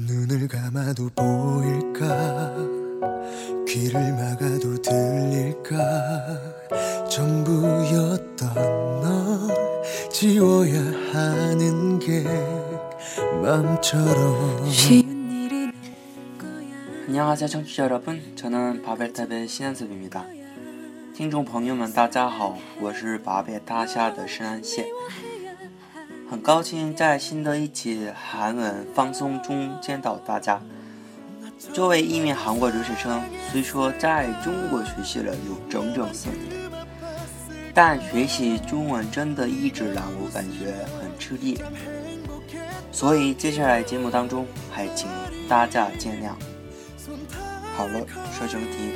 눈을 감아도 보일까 귀를 막아도 들릴까 전부였던 널 지워야 하는 게 맘처럼 안녕하세요 청취자 여러분 저는 바벨탑의 신한섭입니다 听众朋友们大家好我是巴别塔下的申安谢 很高兴在新的一期韩文放松中见到大家。作为一名韩国留学生，虽说在中国学习了有整整四年，但学习中文真的一直让我感觉很吃力。所以接下来节目当中还请大家见谅。好了，说正题。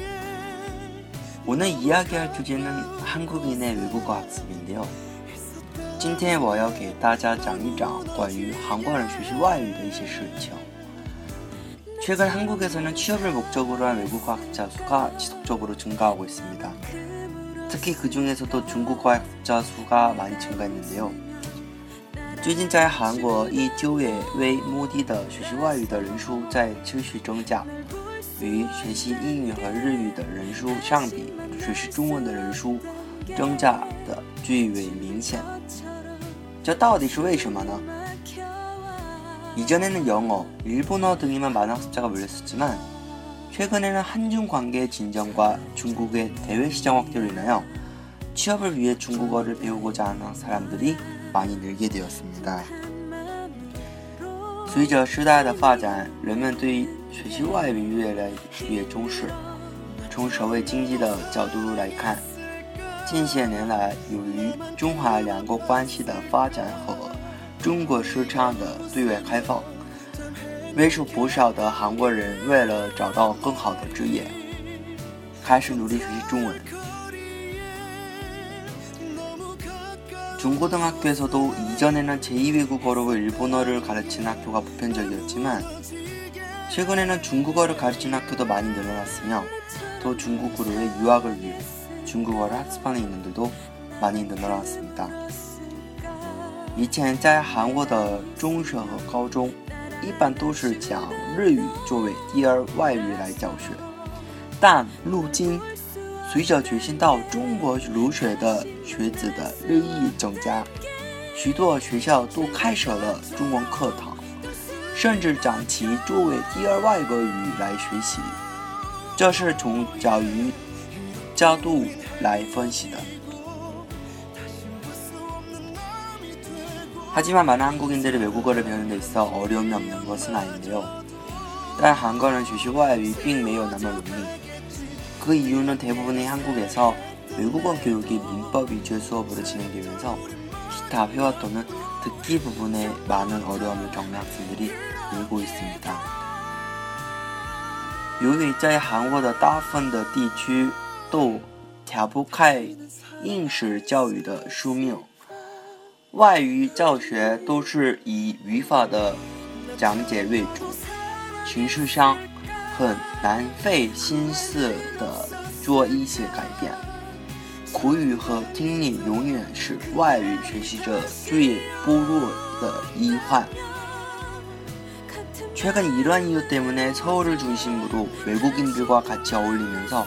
오늘이야기할주제는한국인의외국어학습인데요 今天我要给大家讲一讲关于韩国人学习外语的一些事情。최근한국에서는취업을목적으로한외국어학자수가지속적으로증가하고있습니다 특히그중에서도중국어학자수가많이증가했는데요最近在韩国以就业为目的的学习外语的人数在持续增加，与学习英语和日语的人数相比，学习中文的人数 增加的最为明显。这到底是为什么呢？이전에는영어일본어등에만많은학습자가몰렸었지만최근에는한중관계진전과중국의대외시장확대로인하여취업을위해중국어를배우고자하는사람들이많이늘게되었습니다随着时代的发展，人们对学习外语越来越重视。从社会经济的角度来看， 近些年来，由于中韩两国关系的发展和中国市场的对外开放，为数不少的韩国人为了找到更好的职业，开始努力学习中文。중고등학교에서도이전에는제2외국어로일본어를가르치는학교가보편적이었지만최근에는중국어를가르치는학교도많이늘어났으며또중국으로의유학을위해 중국어를학습하는인들도많이늘어났습니다以前在韩国的中学和高中，一般都是讲日语作为第二外语来教学。但如今，随着决心到中国留学的学子的日益增加，许多学校都开设了中文课堂，甚至将其作为第二外国语来学习。这是从教育角度 来分析的。하지만많은한국인들이외국어를배우는데있어어려움이없는것은아닌데요但韩国人学习外语并没有那么容易。그이유는대부분의한국에서외국어교육이민법위주의수업으로진행되면서기타회화또는듣기부분에많은어려움을겪는학생들이늘고있습니다由于在韩国的大部分的地区都 跳不开应试教育的宿命。外语教学都是以语法的讲解为主，形式上很难费心思的做一些改变。口语和听力永远是外语学习者最薄弱的一环。최근이러한이유때문에서울을중심으로외국인들과같이어울리면서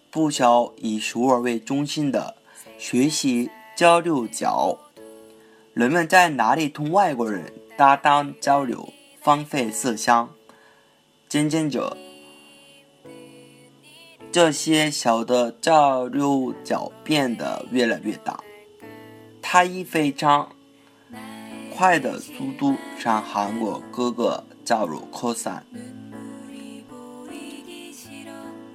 不少以熟尔为中心的学习交流角，人们在哪里同外国人搭档交流，方费色香。渐渐者，这些小的交流角变得越来越大，它以非常快的速度向韩国各个角落扩散。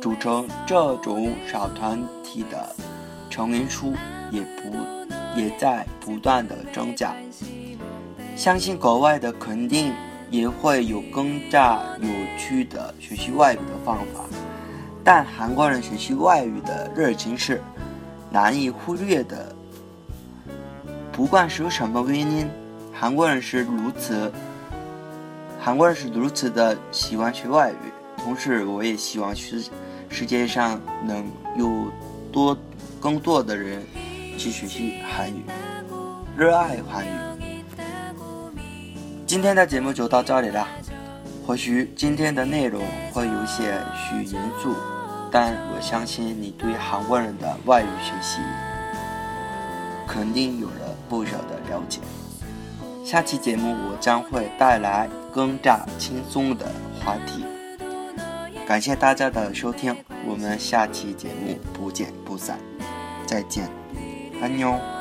组成这种小团体的成员数也不也在不断的增加。相信国外的肯定也会有更加有趣的学习外语的方法，但韩国人学习外语的热情是难以忽略的。不管是什么原因，韩国人是如此，韩国人是如此的喜欢学外语。同时，我也希望学。世界上能有多更多的人去学习韩语，热爱韩语。今天的节目就到这里了。或许今天的内容会有些许严肃，但我相信你对韩国人的外语学习肯定有了不少的了解。下期节目我将会带来更加轻松的话题。感谢大家的收听，我们下期节目不见不散，再见，爱你哦。